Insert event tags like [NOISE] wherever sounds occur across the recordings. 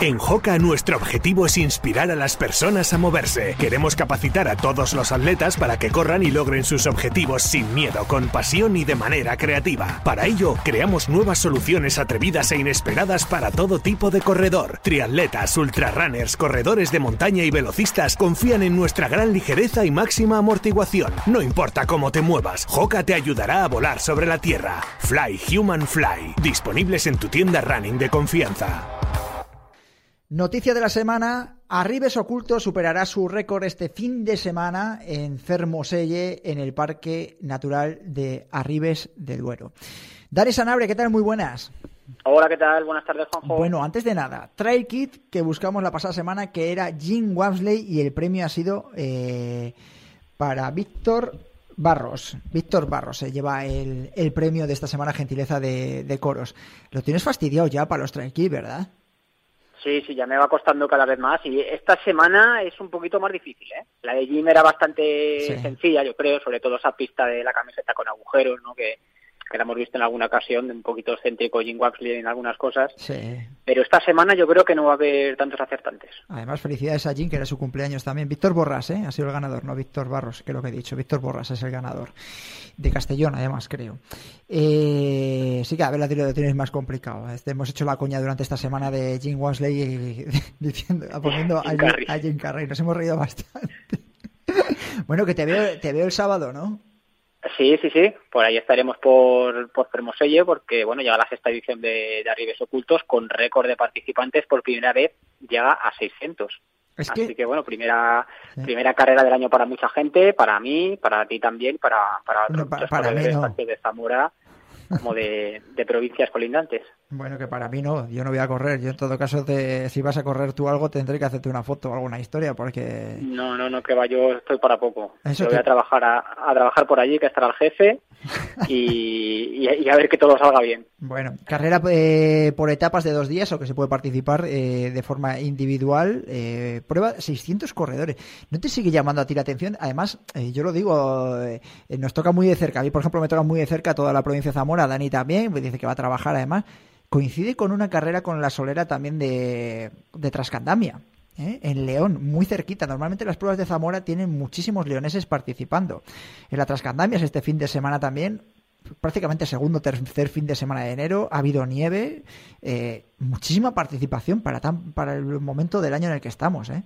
En Joca nuestro objetivo es inspirar a las personas a moverse. Queremos capacitar a todos los atletas para que corran y logren sus objetivos sin miedo, con pasión y de manera creativa. Para ello, creamos nuevas soluciones atrevidas e inesperadas para todo tipo de corredor. Triatletas, ultrarrunners, corredores de montaña y velocistas confían en nuestra gran ligereza y máxima amortiguación. No importa cómo te muevas, Joca te ayudará a volar sobre la tierra. Fly Human Fly, disponibles en tu tienda running de confianza. Noticia de la semana, Arribes Oculto superará su récord este fin de semana en Fermoselle, en el Parque Natural de Arribes de Duero. Dani Sanabre, ¿qué tal? Muy buenas. Hola, ¿qué tal? Buenas tardes, Juanjo. Bueno, antes de nada, Trail Kit que buscamos la pasada semana, que era Jim Wamsley, y el premio ha sido eh, para Víctor Barros. Víctor Barros se lleva el, el, premio de esta semana, gentileza de, de, coros. Lo tienes fastidiado ya para los Trail Kit, ¿verdad? Sí, sí, ya me va costando cada vez más y esta semana es un poquito más difícil, ¿eh? La de Jim era bastante sí. sencilla, yo creo, sobre todo esa pista de la camiseta con agujeros, ¿no? Que, que la hemos visto en alguna ocasión, un poquito excéntrico Jim Waxley en algunas cosas. Sí. Pero esta semana yo creo que no va a haber tantos acertantes. Además, felicidades a Jim, que era su cumpleaños también. Víctor Borras, ¿eh? Ha sido el ganador, no Víctor Barros, que es lo que he dicho. Víctor Borras es el ganador. De Castellón, además, creo. Eh, sí que a ver, lo tienes más complicado. Este, hemos hecho la coña durante esta semana de Jim Waxley [LAUGHS] diciendo, poniendo a, a Jim Carrey. Nos hemos reído bastante. [LAUGHS] bueno, que te veo, te veo el sábado, ¿no? Sí, sí, sí. Por ahí estaremos por, por Fermoselle porque, bueno, llega la sexta edición de, de Arribes Ocultos con récord de participantes. Por primera vez llega a 600. Es que... Así que, bueno, primera sí. primera carrera del año para mucha gente, para mí, para ti también, para, para otros para, para mí no. de Zamora como de, de, provincias colindantes. Bueno, que para mí no, yo no voy a correr. Yo en todo caso, te, si vas a correr tú algo, tendré que hacerte una foto o alguna historia, porque... No, no, no, que va, yo estoy para poco. Eso yo te... voy a trabajar a, a, trabajar por allí, que estará el jefe, [LAUGHS] y, a ver que todo salga bien. Bueno, carrera eh, por etapas de dos días, o que se puede participar eh, de forma individual. Eh, prueba 600 corredores. ¿No te sigue llamando a ti la atención? Además, eh, yo lo digo, eh, nos toca muy de cerca. A mí, por ejemplo, me toca muy de cerca toda la provincia de Zamora, Dani también, pues dice que va a trabajar además coincide con una carrera con la solera también de, de Trascandamia. ¿Eh? en León, muy cerquita. Normalmente las pruebas de Zamora tienen muchísimos leoneses participando. En la Trascandamias este fin de semana también, prácticamente segundo tercer fin de semana de enero, ha habido nieve, eh, muchísima participación para, tan, para el momento del año en el que estamos. ¿eh?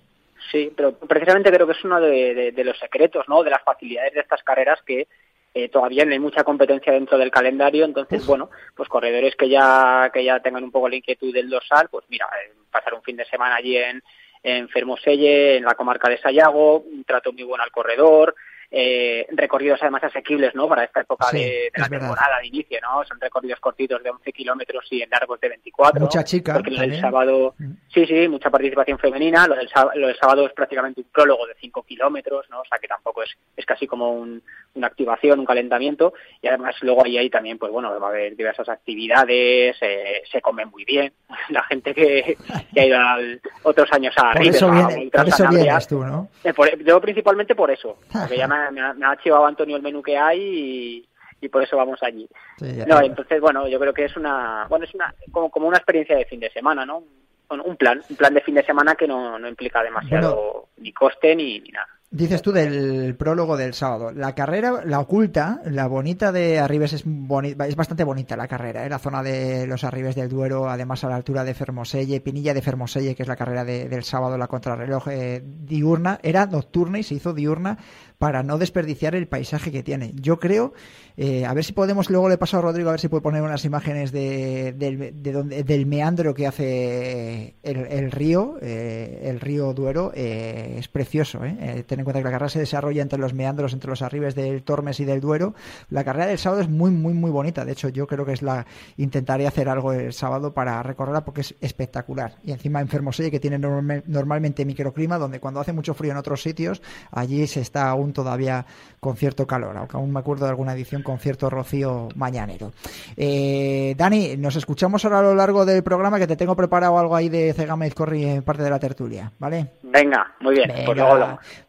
Sí, pero precisamente creo que es uno de, de, de los secretos, ¿no? de las facilidades de estas carreras que eh, todavía no hay mucha competencia dentro del calendario, entonces, Uf. bueno, pues corredores que ya, que ya tengan un poco la inquietud del dorsal, pues mira, eh, pasar un fin de semana allí en, en Fermoselle, en la comarca de Sayago, un trato muy bueno al corredor, eh, recorridos además asequibles ¿no? para esta época sí, de, de la temporada de inicio, ¿no? Son recorridos cortitos de 11 kilómetros y en largos de 24. Mucha chica. Porque lo del sábado, mm. sí, sí, mucha participación femenina. Lo del, lo del sábado es prácticamente un prólogo de 5 kilómetros, ¿no? O sea que tampoco es, es casi como un, una activación, un calentamiento. Y además luego ahí, ahí también, pues bueno, va a haber diversas actividades, eh, se come muy bien. [LAUGHS] La gente que, que ha ido a otros años a Por eso, viene, por eso vienes tú, ¿no? Eh, por, yo principalmente por eso, porque ya me, me, ha, me ha chivado Antonio el menú que hay y, y por eso vamos allí. Sí, ya, no, ya. entonces bueno, yo creo que es una, bueno, es una como, como una experiencia de fin de semana, ¿no? Un plan, un plan de fin de semana que no, no implica demasiado bueno, ni coste ni, ni nada. Dices tú del prólogo del sábado. La carrera, la oculta, la bonita de Arribes es, boni es bastante bonita la carrera, ¿eh? la zona de los Arribes del Duero, además a la altura de Fermoselle, Pinilla de Fermoselle, que es la carrera de, del sábado, la contrarreloj eh, diurna, era nocturna y se hizo diurna para no desperdiciar el paisaje que tiene. Yo creo, eh, a ver si podemos, luego le paso a Rodrigo a ver si puede poner unas imágenes de, de, de donde, del meandro que hace el, el río, eh, el río Duero, es precioso. ¿eh? En cuenta que la carrera se desarrolla entre los meandros, entre los arribes del Tormes y del Duero. La carrera del sábado es muy, muy, muy bonita. De hecho, yo creo que es la intentaré hacer algo el sábado para recorrerla porque es espectacular. Y encima en Fermoselle, que tiene normal, normalmente microclima, donde cuando hace mucho frío en otros sitios, allí se está aún todavía con cierto calor, aunque aún me acuerdo de alguna edición con cierto rocío mañanero. Eh, Dani, nos escuchamos ahora a lo largo del programa que te tengo preparado algo ahí de Cegama Corri en parte de la tertulia, ¿vale? Venga, muy bien. Venga, pues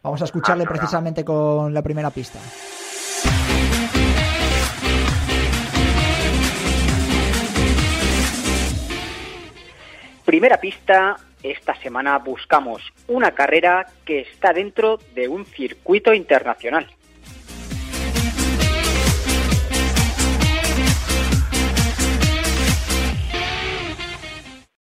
vamos a escucharle ah, precisamente con la primera pista. Primera pista esta semana buscamos una carrera que está dentro de un circuito internacional.